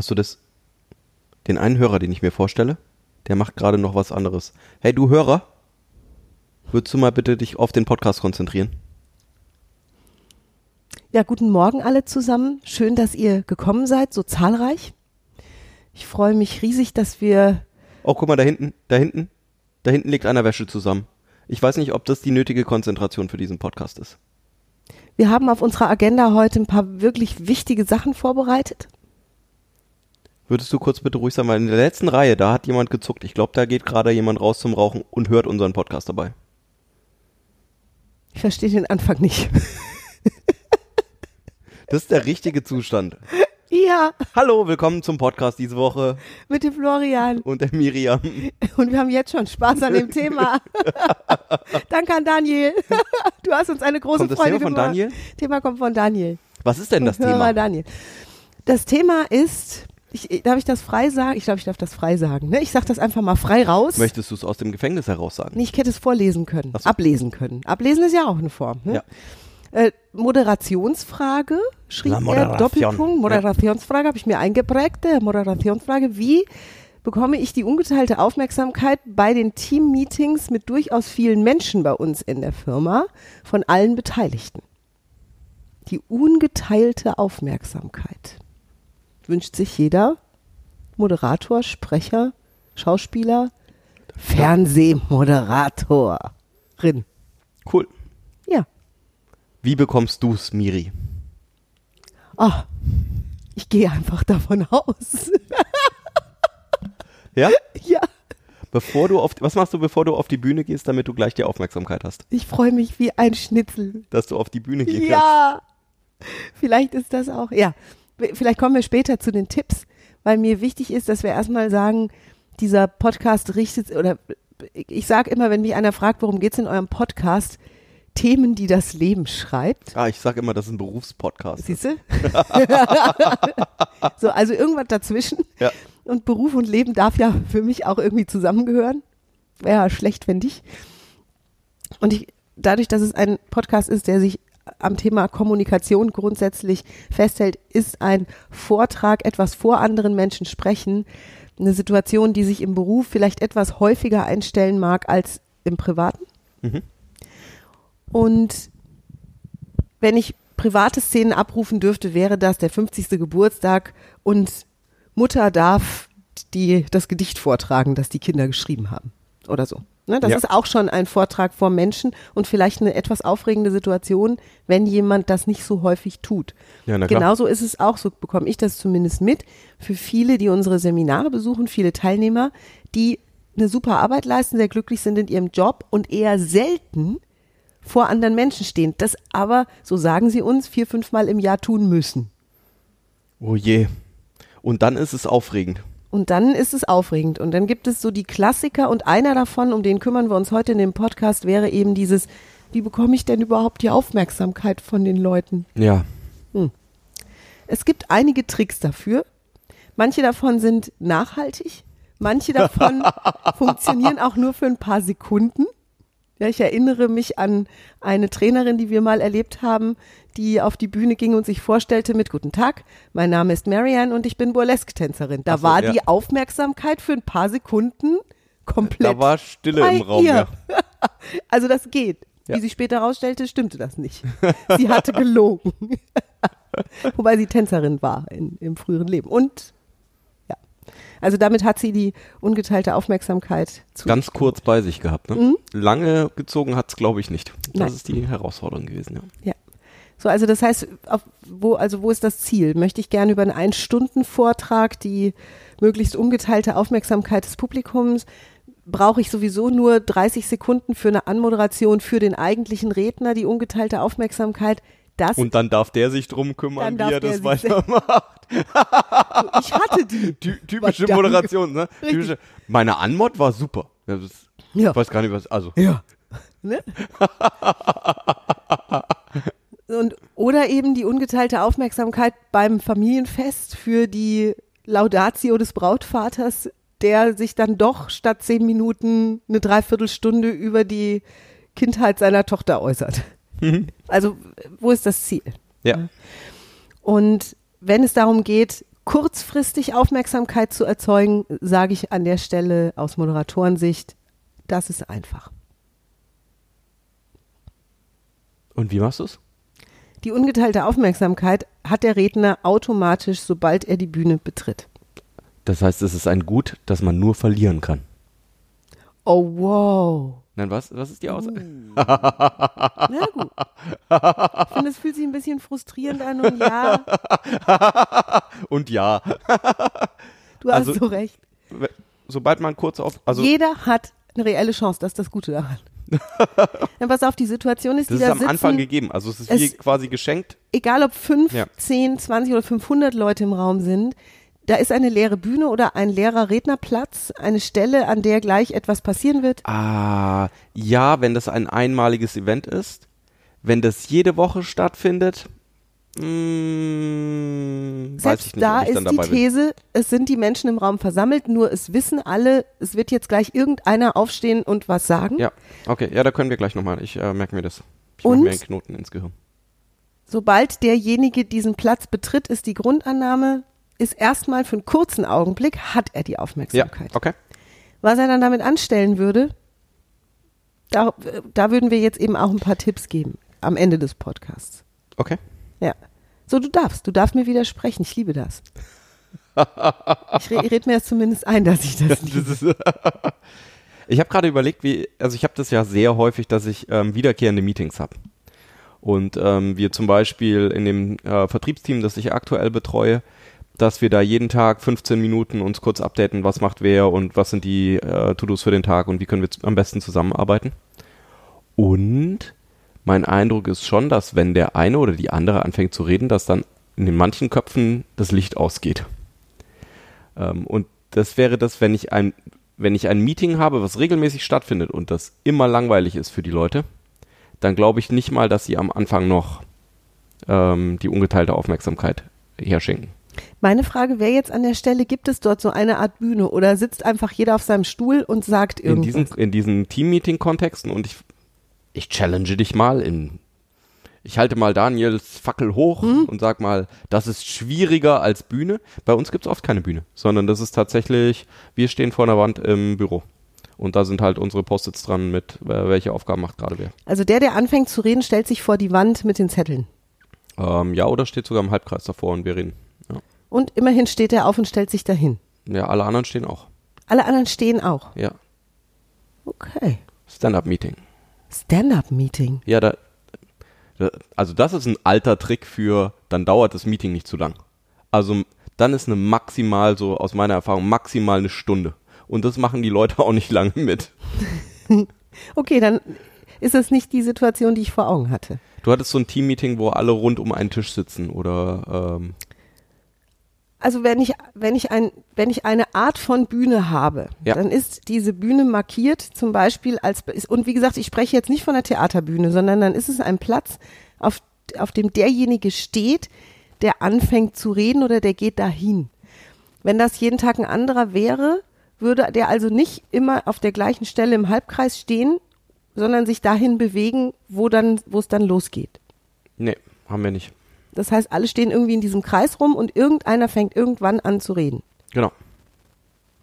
hast du das, den einen Hörer, den ich mir vorstelle, der macht gerade noch was anderes. Hey, du Hörer, würdest du mal bitte dich auf den Podcast konzentrieren? Ja, guten Morgen alle zusammen. Schön, dass ihr gekommen seid, so zahlreich. Ich freue mich riesig, dass wir. Oh, guck mal, da hinten, da hinten, da hinten liegt einer Wäsche zusammen. Ich weiß nicht, ob das die nötige Konzentration für diesen Podcast ist. Wir haben auf unserer Agenda heute ein paar wirklich wichtige Sachen vorbereitet. Würdest du kurz bitte ruhig sein, weil in der letzten Reihe, da hat jemand gezuckt. Ich glaube, da geht gerade jemand raus zum Rauchen und hört unseren Podcast dabei. Ich verstehe den Anfang nicht. Das ist der richtige Zustand. ja, Hallo, willkommen zum Podcast diese Woche mit dem Florian. und der Miriam. Und wir haben jetzt schon Spaß an dem Thema. Danke an Daniel. Du hast uns eine große Kommt das Freude Thema von gemacht. Daniel? Thema kommt von Daniel. Was ist denn das Thema? Daniel. Das Thema ist, ich, darf ich das frei sagen? Ich glaube, ich darf das frei sagen. Ne? Ich sage das einfach mal frei raus. Möchtest du es aus dem Gefängnis heraus sagen? Nee, ich hätte es vorlesen können, so. ablesen können. Ablesen ist ja auch eine Form. Ne? Ja. Äh, Moderationsfrage, schrieb La er, Moderation. Doppelpunkt, Moderationsfrage habe ich mir eingeprägt. Äh, Moderationsfrage, wie bekomme ich die ungeteilte Aufmerksamkeit bei den Team-Meetings mit durchaus vielen Menschen bei uns in der Firma von allen Beteiligten? Die ungeteilte Aufmerksamkeit wünscht sich jeder Moderator, Sprecher, Schauspieler, Fernsehmoderatorin. Cool. Ja. Wie bekommst du's, Miri? Ah, ich gehe einfach davon aus. Ja? ja, Bevor du auf, was machst du, bevor du auf die Bühne gehst, damit du gleich die Aufmerksamkeit hast? ich freue mich wie ein Schnitzel. Dass du auf die Bühne kannst? Ja, vielleicht ist das auch. Ja, vielleicht kommen wir später zu den Tipps, weil mir wichtig ist, dass wir erstmal sagen, dieser Podcast richtet, oder ich sage immer, wenn mich einer fragt, worum geht's in eurem Podcast, Themen, die das Leben schreibt. Ah, ich sag immer, das ist ein Berufspodcast. Siehst du? so, also irgendwas dazwischen. Ja. Und Beruf und Leben darf ja für mich auch irgendwie zusammengehören. Wäre ja schlecht, wenn nicht. Und ich, dadurch, dass es ein Podcast ist, der sich am Thema Kommunikation grundsätzlich festhält, ist ein Vortrag, etwas vor anderen Menschen sprechen, eine Situation, die sich im Beruf vielleicht etwas häufiger einstellen mag als im Privaten. Mhm. Und wenn ich private Szenen abrufen dürfte, wäre das der 50. Geburtstag und Mutter darf die, das Gedicht vortragen, das die Kinder geschrieben haben. Oder so. Ne, das Ja. ist auch schon ein Vortrag vor Menschen und vielleicht eine etwas aufregende Situation, wenn jemand das nicht so häufig tut. Ja. Genauso ist es auch, so bekomme ich das zumindest mit, für viele, die unsere Seminare besuchen, viele Teilnehmer, die eine super Arbeit leisten, sehr glücklich sind in ihrem Job und eher selten vor anderen Menschen stehen. Das aber, so sagen sie uns, vier, fünfmal im Jahr tun müssen. Oh je. Und dann ist es aufregend. Und dann ist es aufregend. Und dann gibt es so die Klassiker und einer davon, um den kümmern wir uns heute in dem Podcast, wäre eben dieses, wie bekomme ich denn überhaupt die Aufmerksamkeit von den Leuten? Ja. Es gibt einige Tricks dafür. Manche davon sind nachhaltig. Manche davon funktionieren auch nur für ein paar Sekunden. Ja, ich erinnere mich an eine Trainerin, die wir mal erlebt haben, die auf die Bühne ging und sich vorstellte mit Guten Tag, mein Name ist Marianne und ich bin Burlesque-Tänzerin. Da so, war ja. die Aufmerksamkeit für ein paar Sekunden komplett Da war Stille im Raum. ihr. Ja. Also das geht. Ja. Wie sich später herausstellte, stimmte das nicht. Sie hatte gelogen. Wobei sie Tänzerin war in, im früheren Leben. Und. Also damit hat sie die ungeteilte Aufmerksamkeit zu Ganz kurz bei sich gehabt. Ne? Lange gezogen hat's, glaube ich, nicht. Das Mhm. Nein. ist die Herausforderung gewesen. Ja. Ja. So, also das heißt, wo, also wo ist das Ziel? Möchte ich gerne über einen Ein-Stunden-Vortrag die möglichst ungeteilte Aufmerksamkeit des Publikums? Brauche ich sowieso nur 30 Sekunden für eine Anmoderation für den eigentlichen Redner, die ungeteilte Aufmerksamkeit? Das, Und dann darf der sich drum kümmern, wie er das weitermacht. ich hatte die. Ty typische Verdammt. Moderation, ne? Richtig. Typische, meine Anmod war super. Ja, das, Ja. Ich weiß gar nicht, was. Also, Ja. Ne? Und, oder eben die ungeteilte Aufmerksamkeit beim Familienfest für die Laudatio des Brautvaters, der sich dann doch statt zehn Minuten eine Dreiviertelstunde über die Kindheit seiner Tochter äußert. Also, wo ist das Ziel? ja. Und wenn es darum geht, kurzfristig Aufmerksamkeit zu erzeugen, sage ich an der Stelle aus Moderatorensicht, das ist einfach. Und wie machst du es? Die ungeteilte Aufmerksamkeit hat der Redner automatisch, sobald er die Bühne betritt. Das heißt, es ist ein Gut, das man nur verlieren kann. Oh, wow. Nein, was, was ist die Aussage? Na gut. Ich finde, es fühlt sich ein bisschen frustrierend an und ja, Und ja, du hast Also- so recht. sobald man kurz auf, also Jeder hat eine reelle Chance, das ist das Gute daran. Dann pass auf, die Situation ist, das die ist da am sitzen, Anfang gegeben. Also es ist wie Es- quasi geschenkt. egal ob fünf, Ja. zehn, zwanzig oder 500 Leute im Raum sind, da ist eine leere Bühne oder ein leerer Rednerplatz, eine Stelle, an der gleich etwas passieren wird. Ah, ja, wenn das ein einmaliges Event ist. Wenn das jede Woche stattfindet, mh, weiß Selbst ich nicht, da ist die dabei bin. These, es sind die Menschen im Raum versammelt, nur es wissen alle, es wird jetzt gleich irgendeiner aufstehen und was sagen. Ja, okay, ja, da können wir gleich nochmal. Ich äh, merke mir das. Ich Und? mir einen Knoten ins Gehirn. Sobald derjenige diesen Platz betritt, ist die Grundannahme, ist erstmal für einen kurzen Augenblick, hat er die Ja, Aufmerksamkeit. okay. Was er dann damit anstellen würde, da, da würden wir jetzt eben auch ein paar Tipps geben am Ende des Podcasts. Okay. Ja. So, du darfst, du darfst mir widersprechen, ich liebe das. Ich re red mir das zumindest ein, dass ich das liebe. Ich habe gerade überlegt, wie, also ich habe das ja sehr häufig, dass ich ähm, wiederkehrende Meetings habe. Und ähm, wir zum Beispiel in dem äh, Vertriebsteam, das ich aktuell betreue, dass wir da jeden Tag 15 Minuten uns kurz updaten, was macht wer und was sind die äh, To-Dos für den Tag und wie können wir am besten zusammenarbeiten. Und mein Eindruck ist schon, dass wenn der eine oder die andere anfängt zu reden, dass dann in den manchen Köpfen das Licht ausgeht. Ähm, und das wäre das, wenn ich ein, wenn ich ein Meeting habe, was regelmäßig stattfindet und das immer langweilig ist für die Leute, dann glaube ich nicht mal, dass sie am Anfang noch ähm, die ungeteilte Aufmerksamkeit herschenken. Meine Frage wäre jetzt an der Stelle, gibt es dort so eine Art Bühne oder sitzt einfach jeder auf seinem Stuhl und sagt In irgendwas? diesen, in diesen Team-Meeting-Kontexten und ich, ich challenge dich mal in, ich halte mal Daniels Fackel hoch und sag mal, das ist schwieriger als Bühne. Bei uns gibt es oft keine Bühne, sondern das ist tatsächlich, wir stehen vor einer Wand im Büro. Und da sind halt unsere Post-its dran mit, welche Aufgaben macht gerade wer. Also der, der anfängt zu reden, stellt sich vor die Wand mit den Zetteln. Ähm, ja, oder steht sogar im Halbkreis davor und wir reden. Und immerhin steht er auf und stellt sich dahin. ja, alle anderen stehen auch. Alle anderen stehen auch. Ja. Okay. Stand-up-Meeting. Stand-up-Meeting. Ja, da, also das ist ein alter Trick für, dann dauert das Meeting nicht zu lang. Also dann ist eine maximal, so aus meiner Erfahrung, maximal eine Stunde. Und das machen die Leute auch nicht lange mit. Okay, dann ist es nicht die Situation, die ich vor Augen hatte. Du hattest so ein Team-Meeting, wo alle rund um einen Tisch sitzen oder ähm, Also wenn ich, wenn ich ein, wenn ich eine Art von Bühne habe, Ja. dann ist diese Bühne markiert zum Beispiel als, und wie gesagt, ich spreche jetzt nicht von der Theaterbühne, sondern dann ist es ein Platz, auf, auf dem derjenige steht, der anfängt zu reden oder der geht dahin. Wenn das jeden Tag ein anderer wäre, würde der also nicht immer auf der gleichen Stelle im Halbkreis stehen, sondern sich dahin bewegen, wo dann, wo es dann losgeht. nee, haben wir nicht. Das heißt, alle stehen irgendwie in diesem Kreis rum und irgendeiner fängt irgendwann an zu reden. Genau.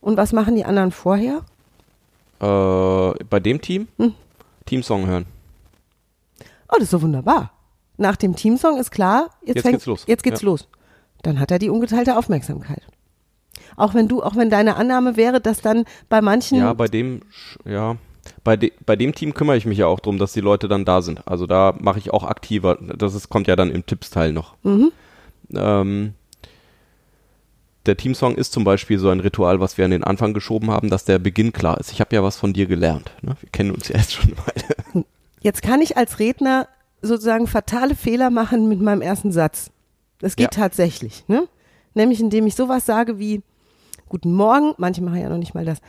Und was machen die anderen vorher? Äh, bei dem Team Hm. Teamsong hören. Oh, das ist so wunderbar. Nach dem Teamsong ist klar, jetzt, Jetzt fängt, geht's los. Jetzt geht's Ja. los. Dann hat er die ungeteilte Aufmerksamkeit. Auch wenn du, auch wenn deine Annahme wäre, dass dann bei manchen, Ja, bei dem, ja, bei, de, bei dem Team kümmere ich mich ja auch drum, dass die Leute dann da sind. Also da mache ich auch aktiver. Das ist, kommt ja dann im Tippsteil noch. Mhm. Ähm, der Teamsong ist zum Beispiel so ein Ritual, was wir an den Anfang geschoben haben, dass der Beginn klar ist. Ich habe ja was von dir gelernt. Ne? Wir kennen uns ja jetzt schon eine Weile. jetzt kann ich als Redner sozusagen fatale Fehler machen mit meinem ersten Satz. Das geht Ja. tatsächlich, ne? Nämlich indem ich sowas sage wie Guten Morgen, manche machen ja noch nicht mal das.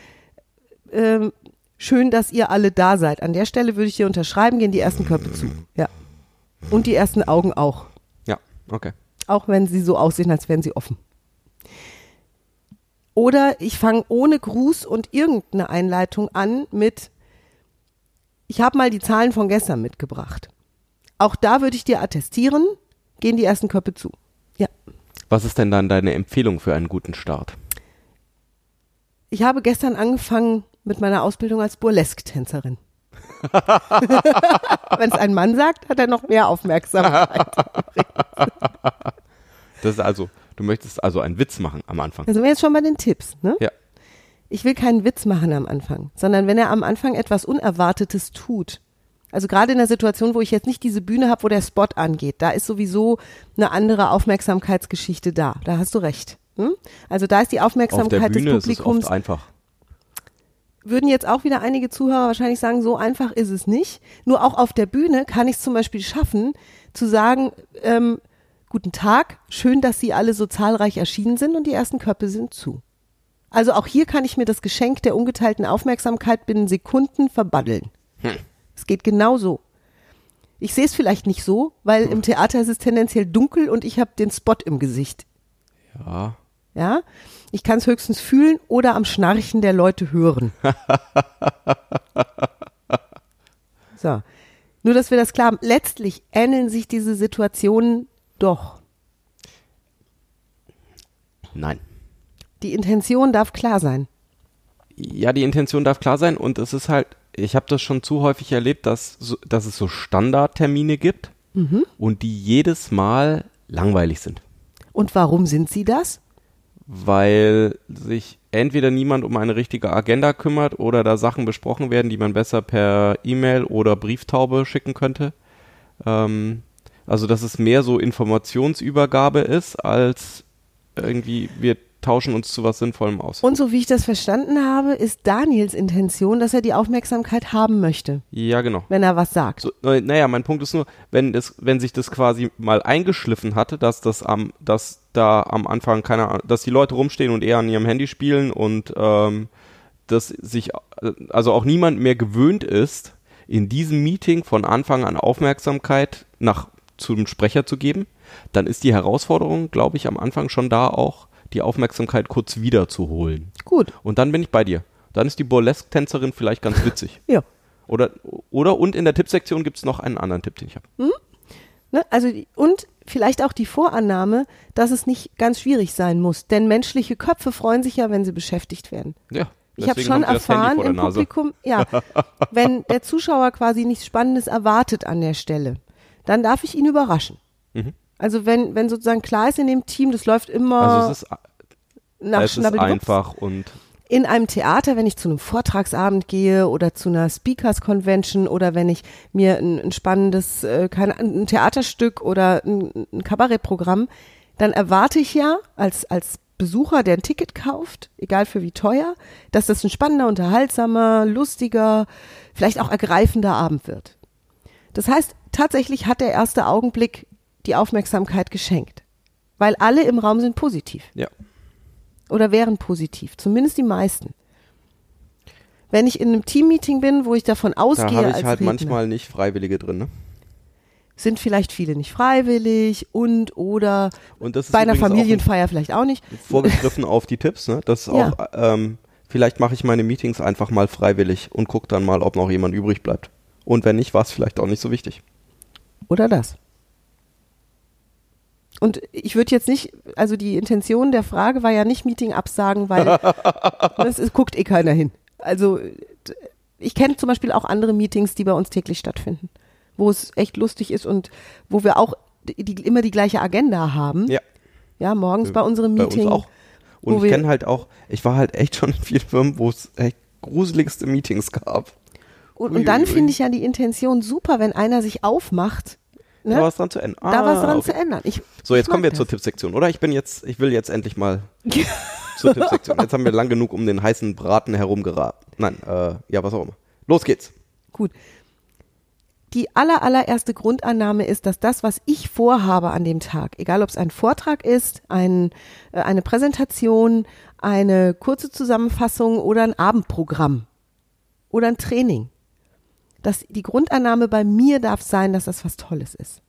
Ähm, schön, dass ihr alle da seid. An der Stelle würde ich dir unterschreiben, gehen die ersten Köpfe zu. Ja. Und die ersten Augen auch. Ja, okay. Auch wenn sie so aussehen, als wären sie offen. Oder ich fange ohne Gruß und irgendeine Einleitung an mit, ich habe mal die Zahlen von gestern mitgebracht. Auch da würde ich dir attestieren, gehen die ersten Köpfe zu. Ja. Was ist denn dann deine Empfehlung für einen guten Start? Ich habe gestern angefangen mit meiner Ausbildung als Burlesque-Tänzerin. Wenn es ein Mann sagt, hat er noch mehr Aufmerksamkeit. Das ist also, du möchtest also einen Witz machen am Anfang. Da sind wir jetzt schon bei den Tipps, ne? Ja. Ich will keinen Witz machen am Anfang, sondern wenn er am Anfang etwas Unerwartetes tut. Also gerade in der Situation, wo ich jetzt nicht diese Bühne habe, wo der Spot angeht, da ist sowieso eine andere Aufmerksamkeitsgeschichte da. Da hast du recht. Hm? Also da ist die Auf der Aufmerksamkeit Bühne des ist es Publikums oft einfach. Würden jetzt auch wieder einige Zuhörer wahrscheinlich sagen, so einfach ist es nicht. Nur auch auf der Bühne kann ich es zum Beispiel schaffen, zu sagen, ähm, guten Tag, schön, dass Sie alle so zahlreich erschienen sind und die ersten Köpfe sind zu. Also auch hier kann ich mir das Geschenk der ungeteilten Aufmerksamkeit binnen Sekunden verbaddeln. Es geht genau so. Ich sehe es vielleicht nicht so, weil im Theater ist es tendenziell dunkel und ich habe den Spot im Gesicht. Ja. Ja, ich kann es höchstens fühlen oder am Schnarchen der Leute hören. so. Nur, dass wir das klar haben. Letztlich ähneln sich diese Situationen doch. Nein. Die Intention darf klar sein. Ja, die Intention darf klar sein und es ist halt, ich habe das schon zu häufig erlebt, dass, so, dass es so Standardtermine gibt Mhm. und die jedes Mal langweilig sind. Und warum sind sie das? Weil sich entweder niemand um eine richtige Agenda kümmert oder da Sachen besprochen werden, die man besser per E-Mail oder Brieftaube schicken könnte. Ähm, also dass es mehr so Informationsübergabe ist, als irgendwie wir tauschen uns zu was Sinnvollem aus. Und so wie ich das verstanden habe, ist Daniels Intention, dass er die Aufmerksamkeit haben möchte, ja, genau. wenn er was sagt. So, naja, mein Punkt ist nur, wenn das, wenn sich das quasi mal eingeschliffen hatte, dass das am, dass da am Anfang keine Ahnung, dass die Leute rumstehen und eher an ihrem Handy spielen und ähm, dass sich also auch niemand mehr gewöhnt ist, in diesem Meeting von Anfang an Aufmerksamkeit nach zum Sprecher zu geben, dann ist die Herausforderung, glaube ich, am Anfang schon da auch, die Aufmerksamkeit kurz wiederzuholen. Gut, Und dann bin ich bei dir. Dann ist die Burlesque-Tänzerin vielleicht ganz witzig. ja. Oder, oder und in der Tippsektion gibt es noch einen anderen Tipp, den ich habe. Ne? Also und vielleicht auch die Vorannahme, dass es nicht ganz schwierig sein muss, denn menschliche Köpfe freuen sich ja, wenn sie beschäftigt werden. Ja. Ich habe schon erfahren im. Publikum, ja, wenn der Zuschauer quasi nichts Spannendes erwartet an der Stelle, dann darf ich ihn überraschen. Mhm. Also wenn, wenn sozusagen klar ist in dem Team, das läuft immer Also es ist, nach es ist einfach und in einem Theater, wenn ich zu einem Vortragsabend gehe oder zu einer Speakers Convention oder wenn ich mir ein, ein spannendes, äh, keine, ein Theaterstück oder ein, ein Kabarettprogramm, dann erwarte ich ja als, als Besucher, der ein Ticket kauft, egal für wie teuer, dass das ein spannender, unterhaltsamer, lustiger, vielleicht auch ergreifender Abend wird. Das heißt, tatsächlich hat der erste Augenblick die Aufmerksamkeit geschenkt. Weil alle im Raum sind positiv ja. oder wären positiv, zumindest die meisten. Wenn ich in einem Teammeeting bin, wo ich davon Da ausgehe, habe ich als halt Redner, manchmal nicht Freiwillige drin. Ne? sind vielleicht viele nicht freiwillig und oder Und das ist bei einer Familienfeier vielleicht auch nicht. ein- vorgegriffen auf die Tipps. Ne? Das ist Ja. auch, ähm, vielleicht mache ich meine Meetings einfach mal freiwillig und gucke dann mal, ob noch jemand übrig bleibt. Und wenn nicht, war es vielleicht auch nicht so wichtig. Oder das. Und ich würde jetzt nicht, also die Intention der Frage war ja nicht Meeting absagen, weil es ist, guckt eh keiner hin. Also ich kenne zum Beispiel auch andere Meetings, die bei uns täglich stattfinden, wo es echt lustig ist und wo wir auch die, die, immer die gleiche Agenda haben. Ja. Ja, morgens bei unserem Bei Meeting. uns auch. Und ich kenne halt auch, ich war halt echt schon in vielen Firmen, wo es echt gruseligste Meetings gab. Und, und dann finde ich ja die Intention super, wenn einer sich aufmacht, ne? Da war es dran zu ändern. da was Ah, dran okay. zu ändern. Ich, So, jetzt kommen wir zur das. Tippsektion, oder? Ich bin jetzt, ich will jetzt endlich mal zur Tippsektion. Jetzt haben wir lang genug um den heißen Braten herumgeraten. Nein, äh, ja, was auch immer. Los geht's. Gut. Die aller, allererste Grundannahme ist, dass das, was ich vorhabe an dem Tag, egal ob es ein Vortrag ist, ein, äh, eine Präsentation, eine kurze Zusammenfassung oder ein Abendprogramm oder ein Training, dass die Grundannahme bei mir darf sein, dass das was Tolles ist.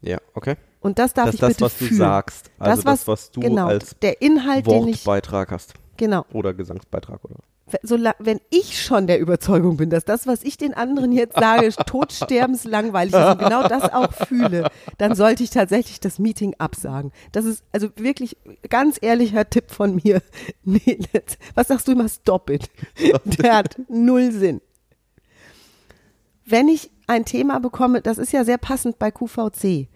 Ja, okay. Und das darf das ich das, bitte was du fühlen. sagst. Also das, was, du genau, als der Inhalt, den ich, Wortbeitrag hast. genau, Oder Gesangsbeitrag oder. so, wenn ich schon der Überzeugung bin, dass das, was ich den anderen jetzt sage, todsterbenslangweilig ist und genau das auch fühle, dann sollte ich tatsächlich das Meeting absagen. Das ist also wirklich ganz ehrlicher Tipp von mir. Nee, was sagst du immer? Stop it. Der hat null Sinn. Wenn ich ein Thema bekomme, das ist ja sehr passend bei QVC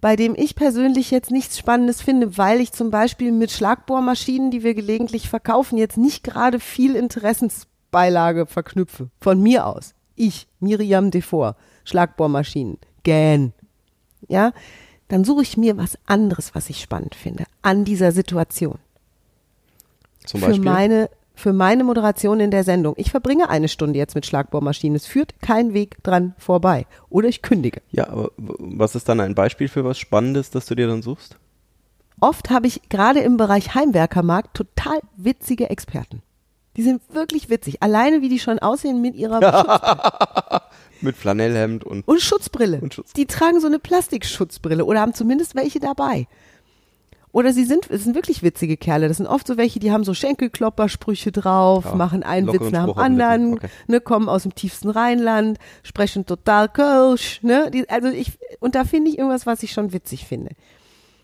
bei dem ich persönlich jetzt nichts Spannendes finde, weil ich zum Beispiel mit Schlagbohrmaschinen, die wir gelegentlich verkaufen, jetzt nicht gerade viel Interessensbeilage verknüpfe. Von mir aus. Ich, Miriam Devor, Schlagbohrmaschinen, gähn. Ja, dann suche ich mir was anderes, was ich spannend finde, an dieser Situation. Zum Beispiel? Für meine für meine Moderation in der Sendung. Ich verbringe eine Stunde jetzt mit Schlagbohrmaschinen. Es führt kein Weg dran vorbei. Oder ich kündige. Ja, aber was ist dann ein Beispiel für was Spannendes, das du dir dann suchst? Oft habe ich gerade im Bereich Heimwerkermarkt total witzige Experten. Die sind wirklich witzig. Alleine wie die schon aussehen mit ihrer Schutzbrille. mit Flanellhemd und, und Schutzbrille. Und Schutz. Die tragen so eine Plastikschutzbrille oder haben zumindest welche dabei. Oder sie sind, es sind wirklich witzige Kerle. Das sind oft so welche, die haben so Schenkelkloppersprüche drauf, ja, machen einen Witz nach dem anderen, okay. ne, kommen aus dem tiefsten Rheinland, sprechen total Kölsch, ne, die, also ich, und da finde ich irgendwas, was ich schon witzig finde.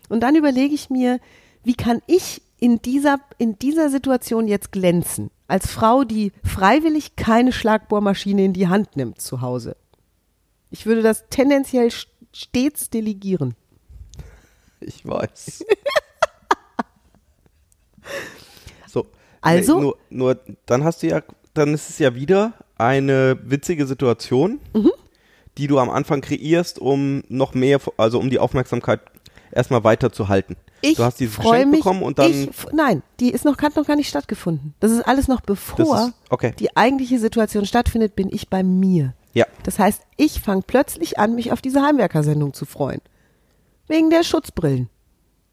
Und dann überlege ich mir, wie kann ich in dieser, in dieser Situation jetzt glänzen? Als Frau, die freiwillig keine Schlagbohrmaschine in die Hand nimmt zu Hause. Ich würde das tendenziell stets delegieren. Ich weiß. so. Also? Nee, nur, nur, dann hast du ja, dann ist es ja wieder eine witzige Situation, mhm. die du am Anfang kreierst, um noch mehr, also um die Aufmerksamkeit erstmal weiter zu halten. Ich du hast dieses Geschenk mich, bekommen und dann. Ich, nein, die ist noch, hat noch gar nicht stattgefunden. Das ist alles noch bevor ist, okay. die eigentliche Situation stattfindet, bin ich bei mir. Ja. Das heißt, ich fange plötzlich an, mich auf diese Heimwerkersendung zu freuen. Wegen der Schutzbrillen.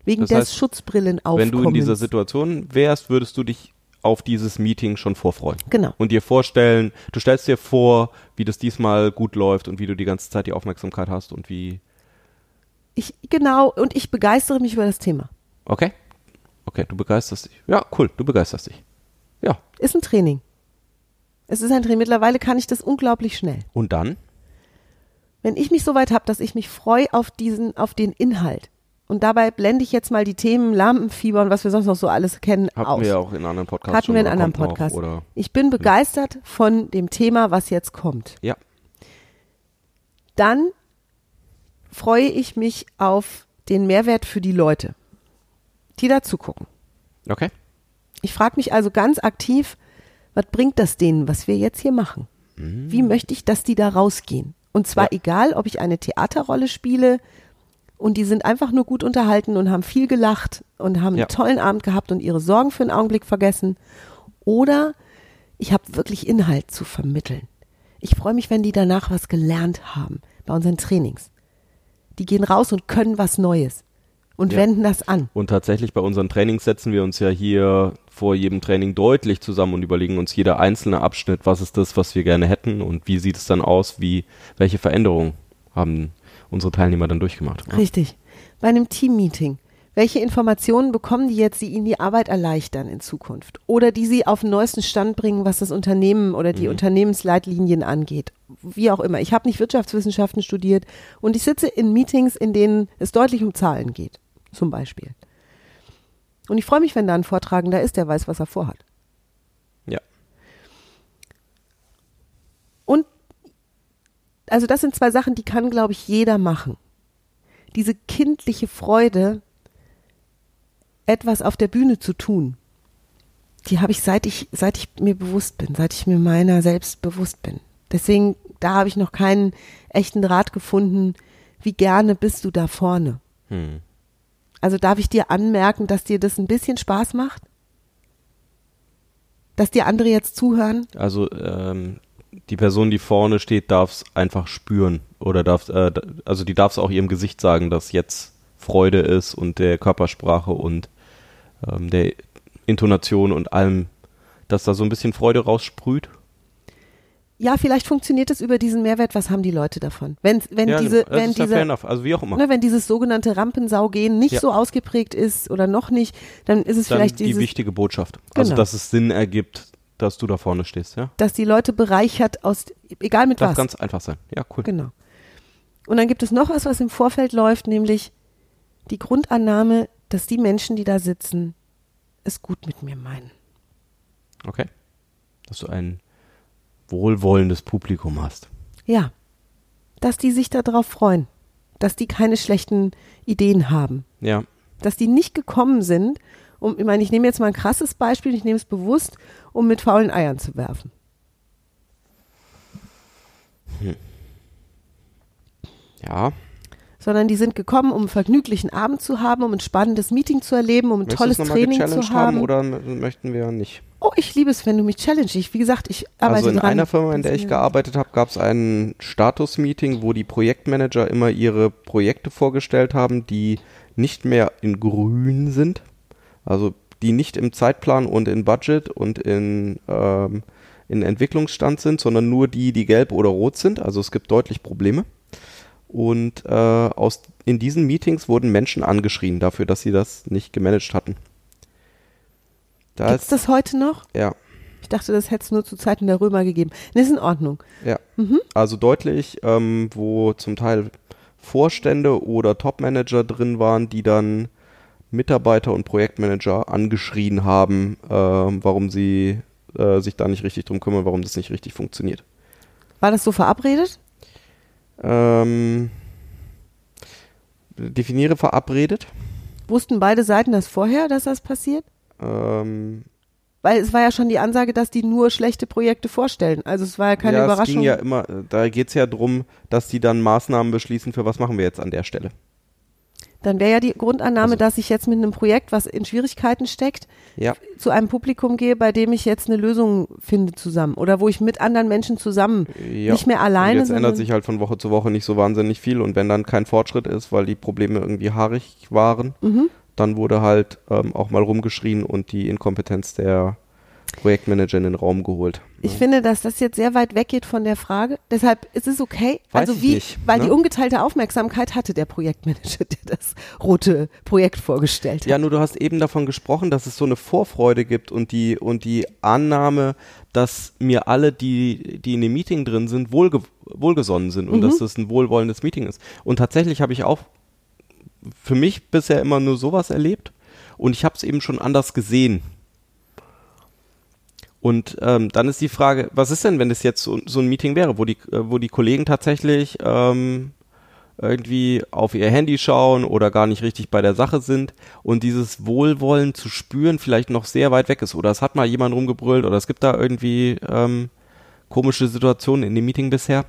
Wegen das des heißt, Schutzbrillenaufkommens. Wenn du in dieser Situation wärst, würdest du dich auf dieses Meeting schon vorfreuen. Genau. Und dir vorstellen, du stellst dir vor, wie das diesmal gut läuft und wie du die ganze Zeit die Aufmerksamkeit hast und wie. Ich, genau, und ich begeistere mich über das Thema. Okay. Okay, du begeisterst dich. Ja, cool, du begeisterst dich. Ja. Ist ein Training. Es ist ein Training. Mittlerweile kann ich das unglaublich schnell. Und dann? Wenn ich mich so weit habe, dass ich mich freue auf diesen, auf den Inhalt. Und dabei blende ich jetzt mal die Themen Lampenfieber und was wir sonst noch so alles kennen Hatten aus. wir ja auch in anderen Podcasts. Hatten wir in anderen Podcasts. Ich bin begeistert von dem Thema, was jetzt kommt. Ja. Dann freue ich mich auf den Mehrwert für die Leute, die dazu gucken. Okay. Ich frage mich also ganz aktiv, was bringt das denen, was wir jetzt hier machen? Mhm. Wie möchte ich, dass die da rausgehen? Und zwar ja. egal, ob ich eine Theaterrolle spiele und die sind einfach nur gut unterhalten und haben viel gelacht und haben ja. einen tollen Abend gehabt und ihre Sorgen für einen Augenblick vergessen. Oder ich habe wirklich Inhalt zu vermitteln. Ich freue mich, wenn die danach was gelernt haben bei unseren Trainings. Die gehen raus und können was Neues und ja. wenden das an. Und tatsächlich bei unseren Trainings setzen wir uns ja hier vor jedem Training deutlich zusammen und überlegen uns jeder einzelne Abschnitt, was ist das, was wir gerne hätten und wie sieht es dann aus, wie, welche Veränderungen haben unsere Teilnehmer dann durchgemacht. Ja. Richtig. Bei einem Teammeeting. Welche Informationen bekommen die jetzt, die ihnen die Arbeit erleichtern in Zukunft? Oder die sie auf den neuesten Stand bringen, was das Unternehmen oder die mhm. Unternehmensleitlinien angeht? Wie auch immer. Ich habe nicht Wirtschaftswissenschaften studiert und ich sitze in Meetings, in denen es deutlich um Zahlen geht zum Beispiel. Und ich freue mich, wenn da ein Vortragender ist, der weiß, was er vorhat. Ja. Und also das sind zwei Sachen, die kann, glaube ich, jeder machen. Diese kindliche Freude, etwas auf der Bühne zu tun, die habe ich seit ich seit ich mir bewusst bin, seit ich mir meiner selbst bewusst bin. Deswegen da habe ich noch keinen echten Draht gefunden. Wie gerne bist du da vorne? Hm. Also darf ich dir anmerken, dass dir das ein bisschen Spaß macht? Dass dir andere jetzt zuhören? Also ähm, die Person, die vorne steht, darf es einfach spüren oder darf, äh, also die darf es auch ihrem Gesicht sagen, dass jetzt Freude ist und der Körpersprache und ähm, der Intonation und allem, dass da so ein bisschen Freude raussprüht ja, vielleicht funktioniert es über diesen Mehrwert. Was haben die Leute davon? Wenn, wenn ja, diese, wenn ist diese, also wie auch immer. Ne, wenn dieses sogenannte Rampensaugehen nicht ja. so ausgeprägt ist oder noch nicht, dann ist es dann vielleicht die dieses, wichtige Botschaft. Also, genau. dass es Sinn ergibt, dass du da vorne stehst, ja? dass die Leute bereichert aus, egal mit Darf was. ganz einfach sein. Ja, cool. Genau. Und dann gibt es noch was, was im Vorfeld läuft, nämlich die Grundannahme, dass die Menschen, die da sitzen, es gut mit mir meinen. Okay. Dass du ein wohlwollendes Publikum hast. Ja. Dass die sich darauf freuen. Dass die keine schlechten Ideen haben. Ja. Dass die nicht gekommen sind, um, ich meine, ich nehme jetzt mal ein krasses Beispiel, ich nehme es bewusst, um mit faulen Eiern zu werfen. Ja. Sondern die sind gekommen, um einen vergnüglichen Abend zu haben, um ein spannendes Meeting zu erleben, um ein Möchtest tolles Training zu haben. haben oder möchten wir nicht? Oh, ich liebe es, wenn du mich challenge. Ich, wie gesagt, ich arbeite Also in dran. einer Firma, in der ich gearbeitet habe, gab es ein Status-Meeting, wo die Projektmanager immer ihre Projekte vorgestellt haben, die nicht mehr in grün sind, also die nicht im Zeitplan und in Budget und in, ähm, in Entwicklungsstand sind, sondern nur die, die gelb oder rot sind. Also es gibt deutlich Probleme. Und äh, aus, in diesen Meetings wurden Menschen angeschrien dafür, dass sie das nicht gemanagt hatten. Da Gibt's ist, das heute noch? ja, Ich dachte, das hätte es nur zu Zeiten der Römer gegeben. Nee, ist in Ordnung. Ja, also deutlich, ähm, wo zum Teil Vorstände oder Topmanager drin waren, die dann Mitarbeiter und Projektmanager angeschrien haben, ähm, warum sie äh, sich da nicht richtig drum kümmern, warum das nicht richtig funktioniert. War das so verabredet? Ähm, definiere verabredet. Wussten beide Seiten das vorher, dass das passiert? Ähm, Weil es war ja schon die Ansage, dass die nur schlechte Projekte vorstellen. Also es war ja keine ja, Überraschung. Es ging ja immer, da geht es ja drum, dass die dann Maßnahmen beschließen, für was machen wir jetzt an der Stelle. Dann wäre ja die Grundannahme, Also- dass ich jetzt mit einem Projekt, was in Schwierigkeiten steckt, Ja, zu einem Publikum gehe, bei dem ich jetzt eine Lösung finde zusammen. Oder wo ich mit anderen Menschen zusammen, ja. nicht mehr Und alleine, jetzt sondern ändert sich halt von Woche zu Woche nicht so wahnsinnig viel und wenn dann kein Fortschritt ist, weil die Probleme irgendwie haarig waren, Mhm. dann wurde halt ähm, auch mal rumgeschrien und die Inkompetenz der Projektmanager in den Raum geholt. Ich finde, dass das jetzt sehr weit weggeht von der Frage. Deshalb ist es okay. Weiß also wie, nicht, weil ne? die ungeteilte Aufmerksamkeit hatte der Projektmanager, der das rote Projekt vorgestellt hat. Ja, nur du hast eben davon gesprochen, dass es so eine Vorfreude gibt und die und die Annahme, dass mir alle, die die in dem Meeting drin sind, wohlge wohlgesonnen sind und Mhm. dass das ein wohlwollendes Meeting ist. Und tatsächlich habe ich auch für mich bisher immer nur sowas erlebt und ich habe es eben schon anders gesehen. Und ähm, dann ist die Frage, was ist denn, wenn es jetzt so, so ein Meeting wäre, wo die, äh, wo die Kollegen tatsächlich ähm, irgendwie auf ihr Handy schauen oder gar nicht richtig bei der Sache sind und dieses Wohlwollen zu spüren vielleicht noch sehr weit weg ist oder es hat mal jemand rumgebrüllt oder es gibt da irgendwie ähm, komische Situationen in dem Meeting bisher.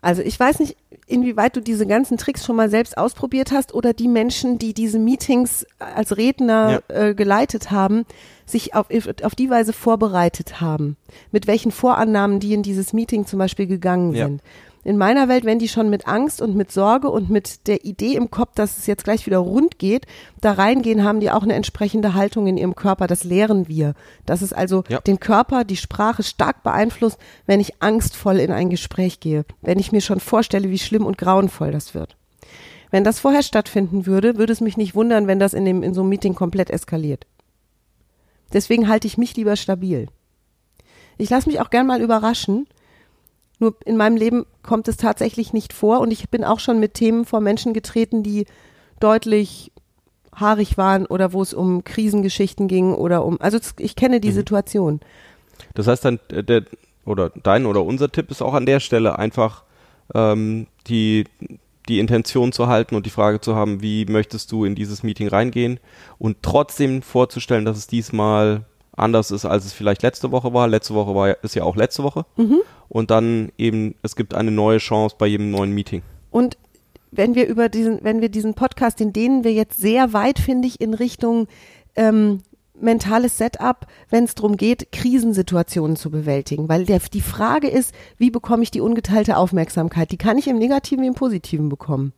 Also ich weiß nicht, inwieweit du diese ganzen Tricks schon mal selbst ausprobiert hast oder die Menschen, die diese Meetings als Redner äh, geleitet haben, sich auf, auf die Weise vorbereitet haben. Mit welchen Vorannahmen die in dieses Meeting zum Beispiel gegangen Ja. sind. In meiner Welt, wenn die schon mit Angst und mit Sorge und mit der Idee im Kopf, dass es jetzt gleich wieder rund geht, da reingehen, haben die auch eine entsprechende Haltung in ihrem Körper. Das lehren wir. Dass es also Ja. den Körper, die Sprache stark beeinflusst, wenn ich angstvoll in ein Gespräch gehe. Wenn ich mir schon vorstelle, wie schlimm und grauenvoll das wird. Wenn das vorher stattfinden würde, würde es mich nicht wundern, wenn das in, dem, in so einem Meeting komplett eskaliert. Deswegen halte ich mich lieber stabil. Ich lasse mich auch gern mal überraschen. Nur in meinem Leben kommt es tatsächlich nicht vor und ich bin auch schon mit Themen vor Menschen getreten, die deutlich haarig waren oder wo es um Krisengeschichten ging oder um, also ich kenne die Situation. Das heißt dann, äh, der, oder dein oder unser Tipp ist auch an der Stelle einfach ähm, die, die Intention zu halten und die Frage zu haben, wie möchtest du in dieses Meeting reingehen und trotzdem vorzustellen, dass es diesmal anders ist, als es vielleicht letzte Woche war. Letzte Woche war ist ja auch letzte Woche. Und dann eben, es gibt eine neue Chance bei jedem neuen Meeting. Und wenn wir über diesen, wenn wir diesen Podcast, den dehnen wir jetzt sehr weit, finde ich, in Richtung ähm, mentales Setup, wenn es darum geht, Krisensituationen zu bewältigen. Weil der, die Frage ist, wie bekomme ich die ungeteilte Aufmerksamkeit? Die kann ich im Negativen wie im Positiven bekommen.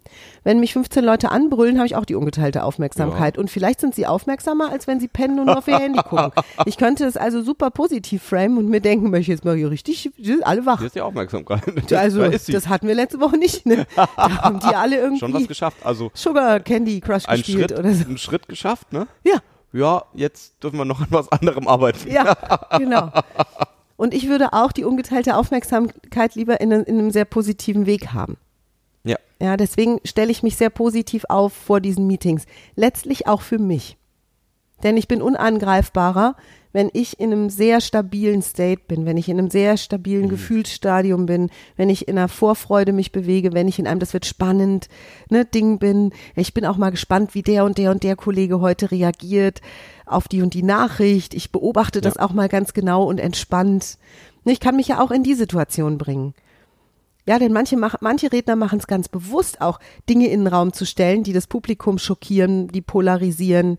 Wenn mich 15 Leute anbrüllen, habe ich auch die ungeteilte Aufmerksamkeit. Und vielleicht sind sie aufmerksamer, als wenn sie pennen und nur auf ihr Handy gucken. Ich könnte es also super positiv framen und mir denken, möchte ich jetzt mal hier richtig, alle wach. Hier ist die Aufmerksamkeit. Also, da das hatten wir letzte Woche nicht. Ne? Da haben die alle Schon was irgendwie geschafft. Also Sugar Candy Crush gespielt Schritt, oder so. einen Schritt geschafft, ne? Ja, ja, jetzt dürfen wir noch an was anderem arbeiten. Ja, genau. Und ich würde auch die ungeteilte Aufmerksamkeit lieber in, in einem sehr positiven Weg haben. Ja. Ja, deswegen stelle ich mich sehr positiv auf vor diesen Meetings. Letztlich auch für mich. Denn ich bin unangreifbarer, wenn ich in einem sehr stabilen State bin, wenn ich in einem sehr stabilen Mhm. Gefühlsstadium bin, wenn ich in einer Vorfreude mich bewege, wenn ich in einem, das wird spannend, ne, Ding bin. Ich bin auch mal gespannt, wie der und der und der Kollege heute reagiert auf die und die Nachricht. Ich beobachte das Ja. auch mal ganz genau und entspannt. Ne, Ich kann mich ja auch in die Situation bringen. Ja, denn manche, mach, manche Redner machen es ganz bewusst auch, Dinge in den Raum zu stellen, die das Publikum schockieren, die polarisieren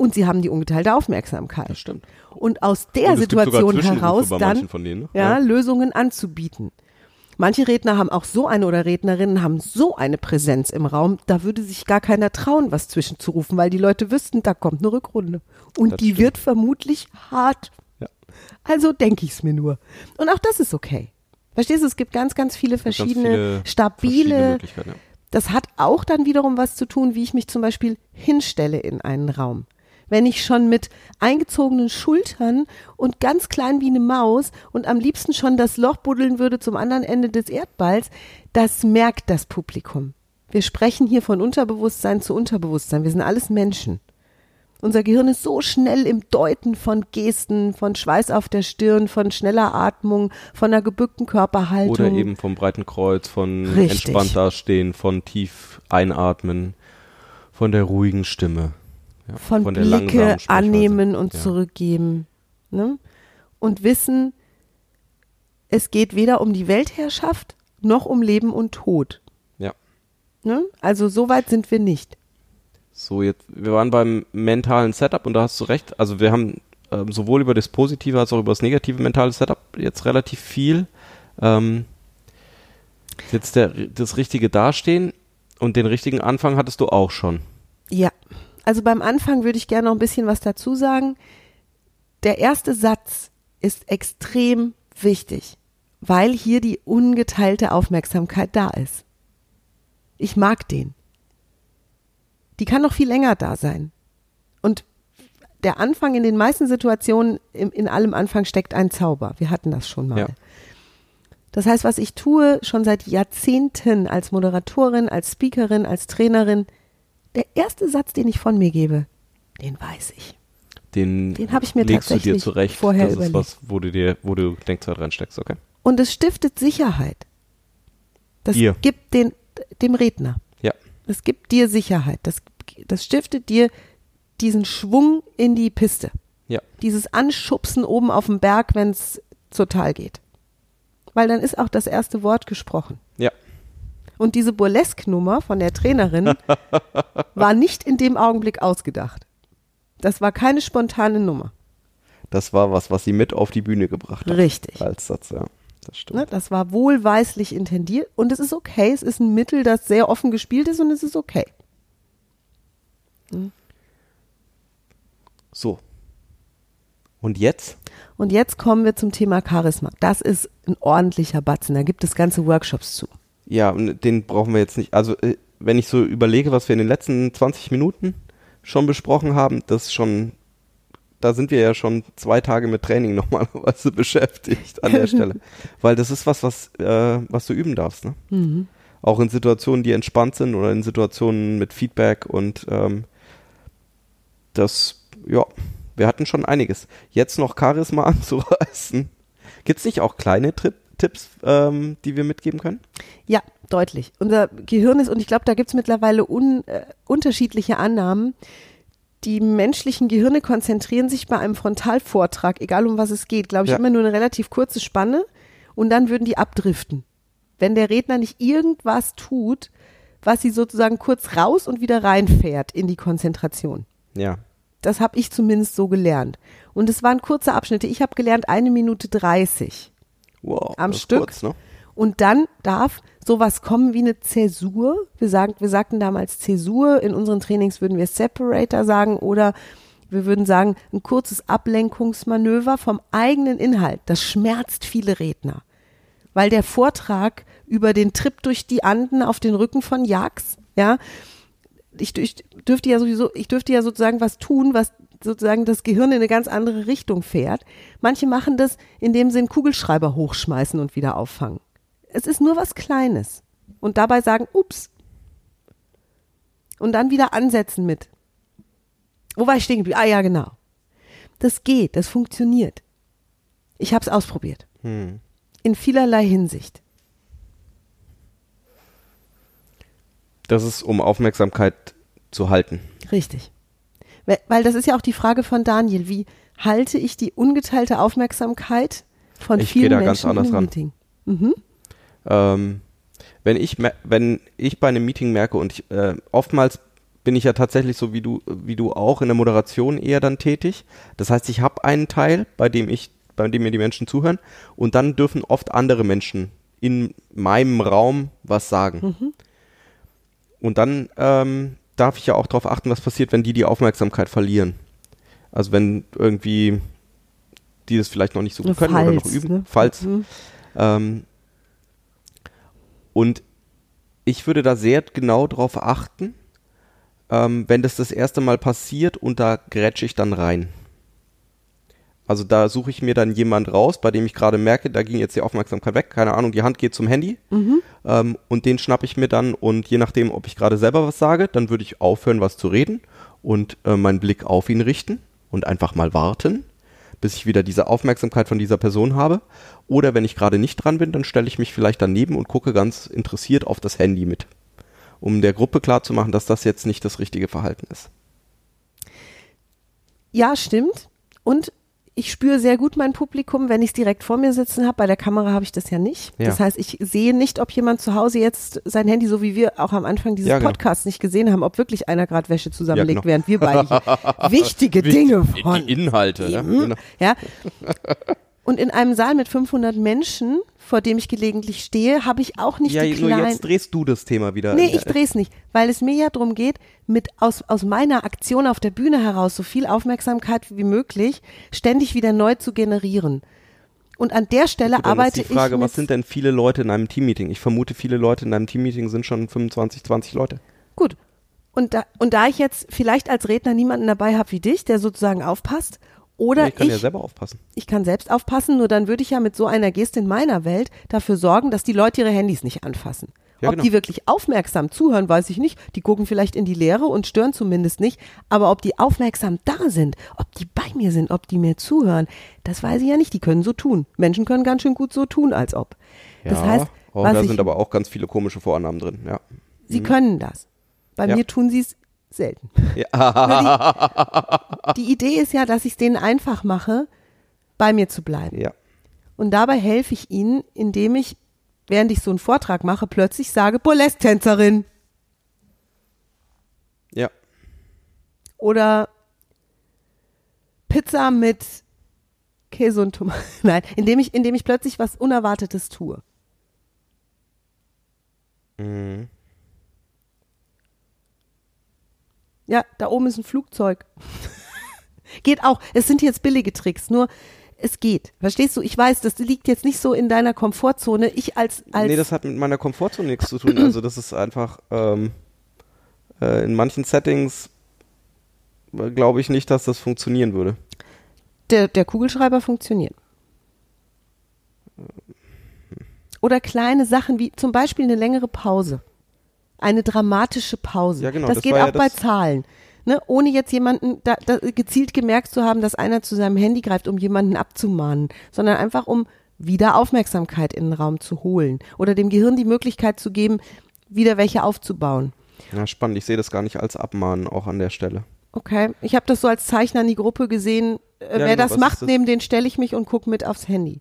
und sie haben die ungeteilte Aufmerksamkeit. Das stimmt. Und aus der Und Situation heraus dann denen, ne? ja, Ja. Lösungen anzubieten. Manche Redner haben auch so eine oder Rednerinnen haben so eine Präsenz im Raum, da würde sich gar keiner trauen, was zwischenzurufen, weil die Leute wüssten, da kommt eine Rückrunde. Und Das die stimmt. wird vermutlich hart. Ja. Also denke ich es mir nur. Und auch das ist okay. Verstehst du, es gibt ganz, ganz viele Ganz viele verschiedene, verschiedene stabile, Möglichkeiten, ja. das hat auch dann wiederum was zu tun, wie ich mich zum Beispiel hinstelle in einen Raum. Wenn ich schon mit eingezogenen Schultern und ganz klein wie eine Maus und am liebsten schon das Loch buddeln würde zum anderen Ende des Erdballs, das merkt das Publikum. Wir sprechen hier von Unterbewusstsein zu Unterbewusstsein. Wir sind alles Menschen. Unser Gehirn ist so schnell im Deuten von Gesten, von Schweiß auf der Stirn, von schneller Atmung, von einer gebückten Körperhaltung. Oder eben vom breiten Kreuz, von Richtig. entspannt dastehen, von tief einatmen, von der ruhigen Stimme. Ja, von, der Blicke annehmen und Ja. zurückgeben. Ne? Und wissen, es geht weder um die Weltherrschaft noch um Leben und Tod. Ja. Ne? Also so weit sind wir nicht. So, jetzt, wir waren beim mentalen Setup und da hast du recht. Also wir haben ähm, sowohl über das positive als auch über das negative mentale Setup jetzt relativ viel. Ähm, jetzt der, das richtige Dastehen und den richtigen Anfang hattest du auch schon. Ja. Also beim Anfang würde ich gerne noch ein bisschen was dazu sagen. Der erste Satz ist extrem wichtig, weil hier die ungeteilte Aufmerksamkeit da ist. Ich mag den. Die kann noch viel länger da sein. Und der Anfang in den meisten Situationen, in, in allem Anfang steckt ein Zauber. Wir hatten das schon mal. Ja. Das heißt, was ich tue, schon seit Jahrzehnten als Moderatorin, als Speakerin, als Trainerin, der erste Satz, den ich von mir gebe, den weiß ich. Den, Den habe ich mir legst du dir tatsächlich zurecht. vorher das überlegt. ist was, wo du dir, wo du Denkzeit reinsteckst, okay? Und es stiftet Sicherheit. Das Dir. gibt den, dem Redner. Ja. Das gibt dir Sicherheit. Das, das stiftet dir diesen Schwung in die Piste. Ja. Dieses Anschubsen oben auf dem Berg, wenn es zur Tal geht. Weil dann ist auch das erste Wort gesprochen. Ja. Und diese Burlesque-Nummer von der Trainerin war nicht in dem Augenblick ausgedacht. Das war keine spontane Nummer. Das war was, was sie mit auf die Bühne gebracht hat. Richtig. Als Satz, ja. Das stimmt. Ne, das war wohlweislich intendiert und es ist okay. Es ist ein Mittel, das sehr offen gespielt ist und es ist okay. So. Und jetzt? Und jetzt kommen wir zum Thema Charisma. Das ist ein ordentlicher Batzen. Da gibt es ganze Workshops zu. Ja, und den brauchen wir jetzt nicht. Also, äh, wenn ich so überlege, was wir in den letzten 20 Minuten schon besprochen haben, das schon, da sind wir ja schon zwei Tage mit Training normalerweise beschäftigt an der Stelle. Weil das ist was, was, äh, was du üben darfst, ne? Mhm. Auch in Situationen, die entspannt sind oder in Situationen mit Feedback und ähm, das, ja, wir hatten schon einiges. Jetzt noch Charisma anzureißen. Gibt es nicht auch kleine Trip Tipps, ähm, die wir mitgeben können? Ja, deutlich. Unser Gehirn ist, und ich glaube, da gibt es mittlerweile un, äh, unterschiedliche Annahmen. Die menschlichen Gehirne konzentrieren sich bei einem Frontalvortrag, egal um was es geht, glaube ich, Ja. immer nur eine relativ kurze Spanne und dann würden die abdriften. Wenn der Redner nicht irgendwas tut, was sie sozusagen kurz raus und wieder reinfährt in die Konzentration. Ja. Das habe ich zumindest so gelernt. Und es waren kurze Abschnitte. Ich habe gelernt eine Minute dreißig. Wow. Am Stück. Kurz, ne? Und dann darf sowas kommen wie eine Zäsur. Wir, sagen, wir sagten damals Zäsur. In unseren Trainings würden wir Separator sagen oder wir würden sagen, ein kurzes Ablenkungsmanöver vom eigenen Inhalt. Das schmerzt viele Redner. Weil der Vortrag über den Trip durch die Anden auf den Rücken von Jax, ja, ich, ich dürfte ja sowieso, ich dürfte ja sozusagen was tun, was sozusagen das Gehirn in eine ganz andere Richtung fährt. Manche machen das, indem sie einen Kugelschreiber hochschmeißen und wieder auffangen. Es ist nur was Kleines. Und dabei sagen, ups. Und dann wieder ansetzen mit. Wo war ich stehen geblieben? Ah ja, genau. Das geht, das funktioniert. Ich habe es ausprobiert. Hm. In vielerlei Hinsicht. Das ist, um Aufmerksamkeit zu halten. Richtig. Weil, das ist ja auch die Frage von Daniel. Wie halte ich die ungeteilte Aufmerksamkeit von Ich vielen gehe da ganz Menschen in anders einem ran. Meeting? Mhm. Ähm, wenn ich wenn ich bei einem Meeting merke und ich, äh, oftmals bin ich ja tatsächlich so wie du wie du auch in der Moderation eher dann tätig. Das heißt, ich habe einen Teil, bei dem ich bei dem mir die Menschen zuhören und dann dürfen oft andere Menschen in meinem Raum was sagen. Und dann ähm, darf ich ja auch darauf achten, was passiert, wenn die die Aufmerksamkeit verlieren. Also wenn irgendwie die das vielleicht noch nicht so gut können oder noch Falls, üben, ne? falls. Mhm. Ähm, und ich würde da sehr genau drauf achten, ähm, wenn das das erste Mal passiert und da grätsche ich dann rein. Also da suche ich mir dann jemand raus, bei dem ich gerade merke, da ging jetzt die Aufmerksamkeit weg, keine Ahnung, die Hand geht zum Handy ähm, und den schnappe ich mir dann und je nachdem, ob ich gerade selber was sage, dann würde ich aufhören, was zu reden und äh, meinen Blick auf ihn richten und einfach mal warten, bis ich wieder diese Aufmerksamkeit von dieser Person habe. Oder wenn ich gerade nicht dran bin, dann stelle ich mich vielleicht daneben und gucke ganz interessiert auf das Handy mit, um der Gruppe klarzumachen, dass das jetzt nicht das richtige Verhalten ist. Ja, stimmt. Und ich spüre sehr gut mein Publikum, wenn ich es direkt vor mir sitzen habe. Bei der Kamera habe ich das ja nicht. Ja. Das heißt, ich sehe nicht, ob jemand zu Hause jetzt sein Handy, so wie wir auch am Anfang dieses Ja, genau. Podcasts nicht gesehen haben, ob wirklich einer gerade Wäsche zusammenlegt, genau. während wir beide wichtige Dinge von Die Inhalte, ne? Genau. Ja. Und in einem Saal mit 500 Menschen, vor dem ich gelegentlich stehe, habe ich auch nicht Ja, die kleinen. jetzt drehst du das Thema wieder. Nee, ich dreh's nicht, weil es mir ja darum geht, mit aus, aus meiner Aktion auf der Bühne heraus so viel Aufmerksamkeit wie möglich ständig wieder neu zu generieren. Und an der Stelle Gut, arbeite ist die Frage, ich. Was sind denn viele Leute in einem Teammeeting? Ich vermute, viele Leute in einem Teammeeting sind schon 25, 20 Leute. Gut. Und da, und da ich jetzt vielleicht als Redner niemanden dabei habe wie dich, der sozusagen aufpasst, oder ich kann ich, ja selber aufpassen. ich kann selbst aufpassen, nur dann würde ich ja mit so einer Geste in meiner Welt dafür sorgen, dass die Leute ihre Handys nicht anfassen. Ja, ob genau. die wirklich aufmerksam zuhören, weiß ich nicht. Die gucken vielleicht in die Leere und stören zumindest nicht. Aber ob die aufmerksam da sind, ob die bei mir sind, ob die mir zuhören, das weiß ich ja nicht. Die können so tun. Menschen können ganz schön gut so tun, als ob. Das ja, heißt, oh, da ich, sind aber auch ganz viele komische Vorannahmen drin. Ja. sie können das. Bei Ja. mir tun sie es selten. Ja. Die Idee ist ja, dass ich es denen einfach mache, bei mir zu bleiben. ja. Und dabei helfe ich ihnen, indem ich, während ich so einen Vortrag mache, plötzlich sage, Burlesque-Tänzerin Ja. oder Pizza mit Käse und Tomaten. Nein, indem ich, indem ich plötzlich was Unerwartetes tue. Mhm. Ja, da oben ist ein Flugzeug. geht auch. Es sind jetzt billige Tricks, nur es geht. Verstehst du? Ich weiß, das liegt jetzt nicht so in deiner Komfortzone. Ich als, als Nee, das hat mit meiner Komfortzone nichts zu tun. Also das ist einfach ähm, äh, in manchen Settings äh, glaube ich nicht, dass das funktionieren würde. der, der Kugelschreiber funktioniert. Oder kleine Sachen wie zum Beispiel eine längere Pause. Eine dramatische Pause. Ja, genau, das, das geht auch ja bei Zahlen. Ne? Ohne jetzt jemanden da, da gezielt gemerkt zu haben, dass einer zu seinem Handy greift, um jemanden abzumahnen, sondern einfach um wieder Aufmerksamkeit in den Raum zu holen oder dem Gehirn die Möglichkeit zu geben, wieder welche aufzubauen. Ja, spannend. Ich sehe das gar nicht als Abmahnen auch an der Stelle. Okay, ich habe das so als Zeichen an die Gruppe gesehen. Äh, Ja, wer genau, das macht, das? neben den stelle ich mich und gucke mit aufs Handy.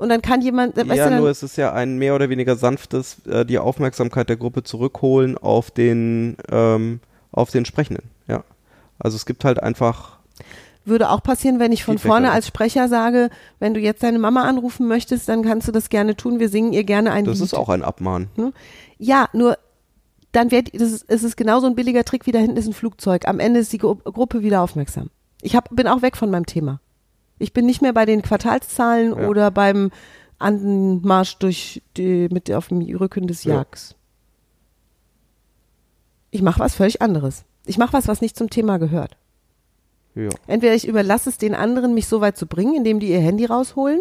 Und dann kann jemand, weißt ja, du, nur es ist ja ein mehr oder weniger sanftes, äh, die Aufmerksamkeit der Gruppe zurückholen auf den, ähm, auf den Sprechenden. Ja. Also es gibt halt einfach, würde auch passieren, wenn ich von Feedback vorne als Sprecher sage, wenn du jetzt deine Mama anrufen möchtest, dann kannst du das gerne tun. Wir singen ihr gerne ein das Lied. ist auch ein Abmahnen. Ja, nur dann wird das ist, es ist genauso ein billiger Trick wie da hinten ist ein Flugzeug. Am Ende ist die Gru Gruppe wieder aufmerksam. Ich hab, bin auch weg von meinem Thema. Ich bin nicht mehr bei den Quartalszahlen Ja. oder beim Andenmarsch durch die, mit auf dem Rücken des Ja. Jagds. ich mache was völlig anderes. Ich mache was, was nicht zum Thema gehört. Ja. Entweder ich überlasse es den anderen, mich so weit zu bringen, indem die ihr Handy rausholen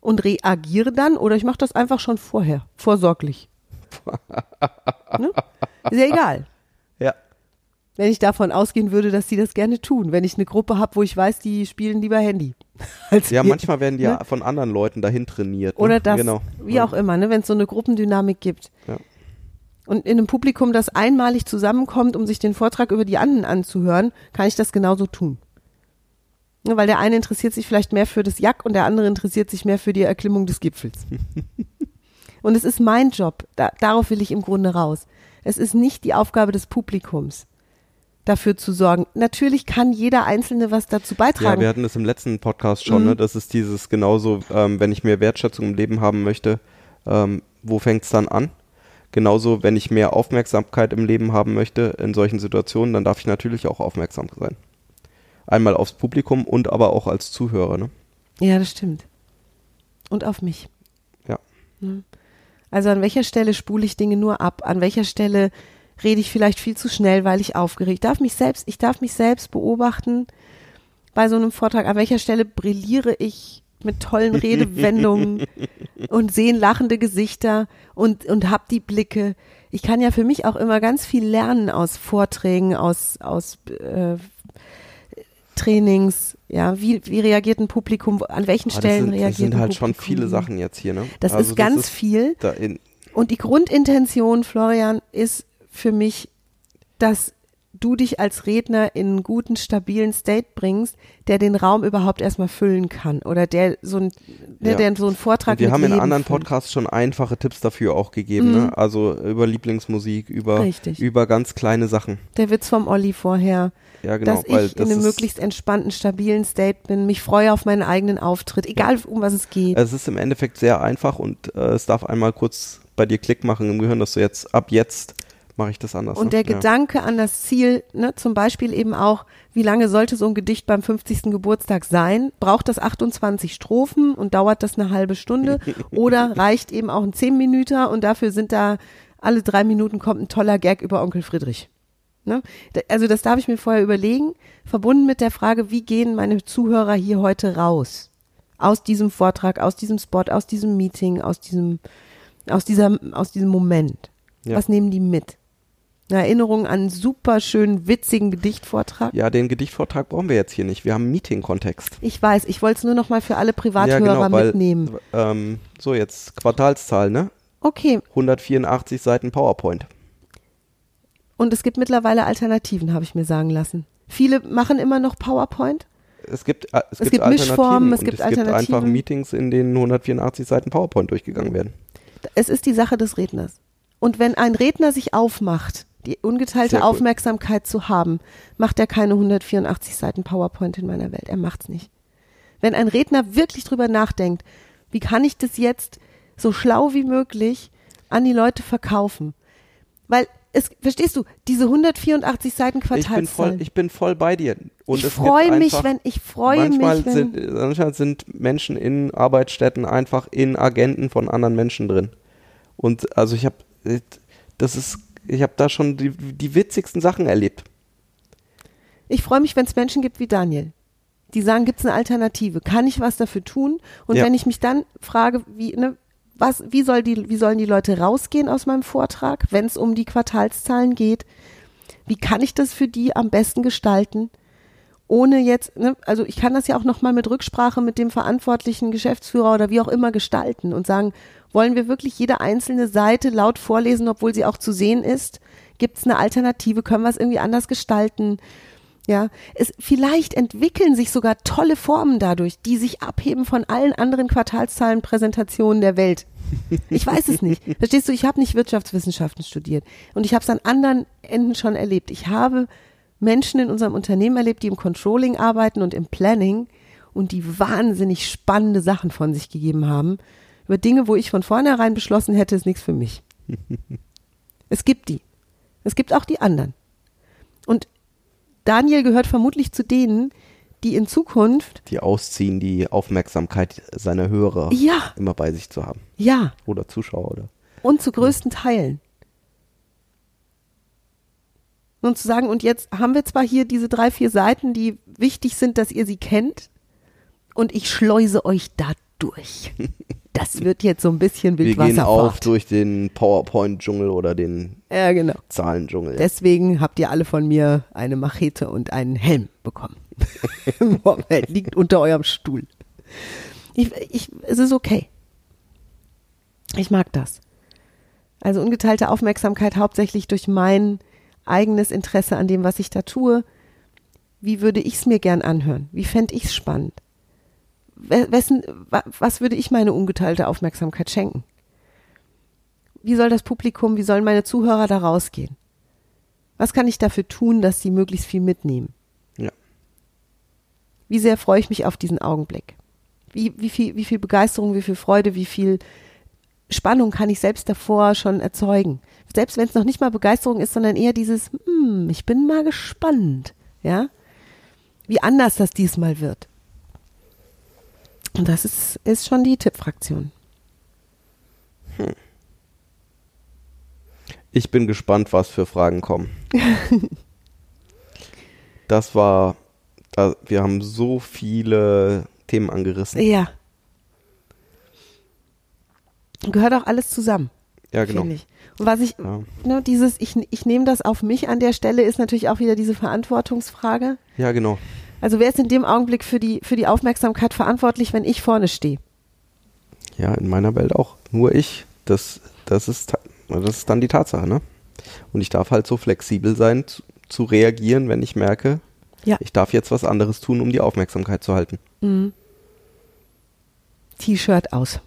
und reagiere dann, oder ich mache das einfach schon vorher, vorsorglich. ne? Ist ja egal. Ja. Wenn ich davon ausgehen würde, dass sie das gerne tun. Wenn ich eine Gruppe habe, wo ich weiß, die spielen lieber Handy. Ja, wir- manchmal werden die ne? ja von anderen Leuten dahin trainiert. Ne? Oder das, Genau. wie auch immer, ne? wenn es so eine Gruppendynamik gibt. Ja. Und in einem Publikum, das einmalig zusammenkommt, um sich den Vortrag über die anderen anzuhören, kann ich das genauso tun. Ne, weil der eine interessiert sich vielleicht mehr für das Jack und der andere interessiert sich mehr für die Erklimmung des Gipfels. und es ist mein Job, da, darauf will ich im Grunde raus. Es ist nicht die Aufgabe des Publikums, dafür zu sorgen. Natürlich kann jeder Einzelne was dazu Ja, beitragen. wir hatten das im letzten Podcast schon, Mhm. ne? Das ist dieses genauso, ähm, wenn ich mehr Wertschätzung im Leben haben möchte, ähm, wo fängt es dann an? Genauso, wenn ich mehr Aufmerksamkeit im Leben haben möchte in solchen Situationen, dann darf ich natürlich auch aufmerksam sein. Einmal aufs Publikum und aber auch als Zuhörer, ne? Ja, das stimmt. Und auf mich. Ja. Ne? Also an welcher Stelle spule ich Dinge nur ab? An welcher Stelle rede ich vielleicht viel zu schnell, weil ich aufgeregt? Ich darf mich selbst, ich darf mich selbst beobachten bei so einem Vortrag. An welcher Stelle brilliere ich mit tollen Redewendungen und sehen lachende Gesichter und, und hab die Blicke. Ich kann ja für mich auch immer ganz viel lernen aus Vorträgen, aus, aus äh, Trainings, ja, wie, wie reagiert ein Publikum, an welchen Aber das Stellen sind, reagiert das sind ein halt schon Publikum viele? Sachen jetzt hier, ne? Das Also ist ganz viel. Da Und die Grundintention, Florian, ist für mich, dass du dich als Redner in einen guten, stabilen State bringst, der den Raum überhaupt erstmal füllen kann oder der so ein, der, Ja. der so einen Vortrag und wir haben in anderen füllt. Podcasts schon einfache Tipps dafür auch gegeben, Mhm. ne? Also über Lieblingsmusik, über, Richtig. über ganz kleine Sachen. Der Witz vom Olli vorher, Ja, genau. dass ich das in einem möglichst entspannten, stabilen State bin, mich freue auf meinen eigenen Auftritt, egal um was es geht. Es ist im Endeffekt sehr einfach und äh, es darf einmal kurz bei dir Klick machen im Gehirn, dass du jetzt ab jetzt mache ich das anders. Und ne? der ja. Gedanke an das Ziel, ne, zum Beispiel eben auch, wie lange sollte so ein Gedicht beim 50. Geburtstag sein? Braucht das 28 Strophen und dauert das eine halbe Stunde? Oder reicht eben auch ein 10 Minüter und dafür sind da alle drei Minuten kommt ein toller Gag über Onkel Friedrich? Ne? Also das darf ich mir vorher überlegen, verbunden mit der Frage, wie gehen meine Zuhörer hier heute raus? Aus diesem Vortrag, aus diesem Spot, aus diesem Meeting, aus diesem, aus dieser, aus diesem Moment. Ja. Was nehmen die mit? Eine Erinnerung an einen super schönen, witzigen Gedichtvortrag. Ja, den Gedichtvortrag brauchen wir jetzt hier nicht. Wir haben einen Meeting-Kontext. Ich weiß, ich wollte es nur noch mal für alle Ja, Privathörer genau, weil, mitnehmen. ähm, so jetzt Quartalszahl, ne? Okay, 184 Seiten PowerPoint. und es gibt mittlerweile Alternativen, habe ich mir sagen lassen. Viele machen immer noch PowerPoint. Es gibt, äh, es Es gibt, gibt Mischformen, Alternativen es gibt es gibt einfach Alternativen. Meetings, in denen 184 Seiten PowerPoint durchgegangen werden. Es ist die Sache des Redners. Und wenn ein Redner sich aufmacht, die ungeteilte. Aufmerksamkeit zu haben, macht er keine 184 Seiten PowerPoint in meiner Welt. Er macht's nicht. Wenn ein Redner wirklich drüber nachdenkt, wie kann ich das jetzt so schlau wie möglich an die Leute verkaufen? Weil es, verstehst du, diese 184 Seiten Ich bin, voll, Quartalszahlen. ich bin voll bei dir. Und ich freue mich, einfach- wenn ich freue manchmal mich, wenn sind, manchmal sind Menschen in Arbeitsstätten einfach in Agenten von anderen Menschen drin. Und also ich habe, das ist, ich habe da schon die, die witzigsten Sachen erlebt. Ich freue mich, wenn es Menschen gibt wie Daniel. Die sagen, gibt es eine Alternative? Kann ich was dafür tun? Und Ja. wenn ich mich dann frage, wie, ne, was, wie, soll die, wie sollen die Leute rausgehen aus meinem Vortrag, wenn es um die Quartalszahlen geht? Wie kann ich das für die am besten gestalten? Ohne jetzt, ne, also ich kann das ja auch nochmal mit Rücksprache mit dem verantwortlichen Geschäftsführer oder wie auch immer gestalten und sagen, wollen wir wirklich jede einzelne Seite laut vorlesen, obwohl sie auch zu sehen ist? Gibt es eine Alternative? Können wir es irgendwie anders gestalten? Ja, es, vielleicht entwickeln sich sogar tolle Formen dadurch, die sich abheben von allen anderen Quartalszahlenpräsentationen der Welt. Ich weiß es nicht. Verstehst du, ich habe nicht Wirtschaftswissenschaften studiert und ich habe es an anderen Enden schon erlebt. Ich habe Menschen in unserem Unternehmen erlebt, die im Controlling arbeiten und im Planning und die wahnsinnig spannende Sachen von sich gegeben haben über Dinge, wo ich von vornherein beschlossen hätte, ist nichts für mich. es gibt die. Es gibt auch die anderen. Und Daniel gehört vermutlich zu denen, die in Zukunft, Die ausziehen, die Aufmerksamkeit seiner Hörer ja, immer bei sich zu haben. ja, Oder Zuschauer oder. und zu größten Teilen. und zu sagen, und jetzt haben wir zwar hier diese drei, vier Seiten, die wichtig sind, dass ihr sie kennt, und ich schleuse euch da durch. Das wird jetzt so ein bisschen Wir Wildwasser. gehen auf durch den PowerPoint-Dschungel oder den Ja, genau. Zahlen-Dschungel. Deswegen habt ihr alle von mir eine Machete und einen Helm bekommen. Moment, liegt unter eurem Stuhl. Ich, ich, es ist okay. Ich mag das. Also ungeteilte Aufmerksamkeit hauptsächlich durch mein eigenes Interesse an dem, was ich da tue. Wie würde ich es mir gern anhören? Wie fände ich es spannend? We- Wessen, wa- was würde ich meine ungeteilte Aufmerksamkeit schenken? Wie soll das Publikum, wie sollen meine Zuhörer da rausgehen? Was kann ich dafür tun, dass sie möglichst viel mitnehmen? Ja. Wie sehr freue ich mich auf diesen Augenblick? Wie, wie, viel, wie viel Begeisterung, wie viel Freude, wie viel Spannung kann ich selbst davor schon erzeugen? Selbst wenn es noch nicht mal Begeisterung ist, sondern eher dieses, hm, ich bin mal gespannt, ja? Wie anders das diesmal wird. Und das ist, ist schon die Tippfraktion. Ich bin gespannt, was für Fragen kommen. das war, da, wir haben so viele Themen angerissen. Ja. Gehört auch alles zusammen. Ja, genau. Und was ich, Ja. ne, dieses, ich, ich nehme das auf mich an der Stelle, ist natürlich auch wieder diese Verantwortungsfrage. ja, genau. Also wer ist in dem Augenblick für die, für die Aufmerksamkeit verantwortlich, wenn ich vorne stehe? Ja, in meiner Welt auch. Nur ich. Das, das, ist, das ist dann die Tatsache, ne? Und ich darf halt so flexibel sein, zu, zu reagieren, wenn ich merke, Ja. ich darf jetzt was anderes tun, um die Aufmerksamkeit zu halten. T-Shirt aus.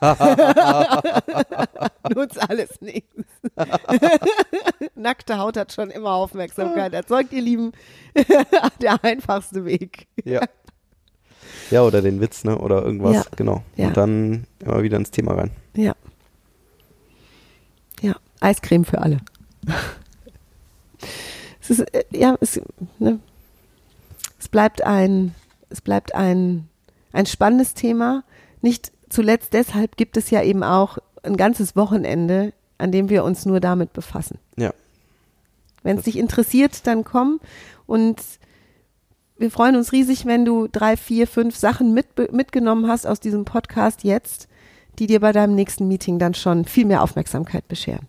Nutzt alles nichts. Nackte Haut hat schon immer Aufmerksamkeit erzeugt, ihr Lieben. der einfachste Weg. Ja. Ja, oder den Witz, ne? Oder irgendwas, Ja. genau. Ja. Und dann immer wieder ins Thema rein. Ja. Ja, Eiscreme für alle. es ist, äh, ja, es, ne, es bleibt ein, es bleibt ein, ein spannendes Thema. Nicht zuletzt deshalb gibt es ja eben auch ein ganzes Wochenende, an dem wir uns nur damit befassen. Ja. Wenn es dich interessiert, dann komm und wir freuen uns riesig, wenn du drei, vier, fünf Sachen mit, mitgenommen hast aus diesem Podcast jetzt, die dir bei deinem nächsten Meeting dann schon viel mehr Aufmerksamkeit bescheren.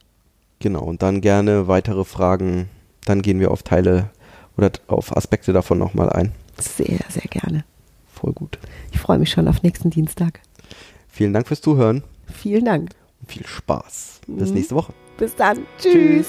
Genau. Und dann gerne weitere Fragen. Dann gehen wir auf Teile oder auf Aspekte davon nochmal ein. Sehr, sehr gerne. Voll gut. Ich freue mich schon auf nächsten Dienstag. Vielen Dank fürs Zuhören Vielen Dank. und viel Spaß. Bis Mhm. nächste Woche. Bis dann. Tschüss. Tschüss.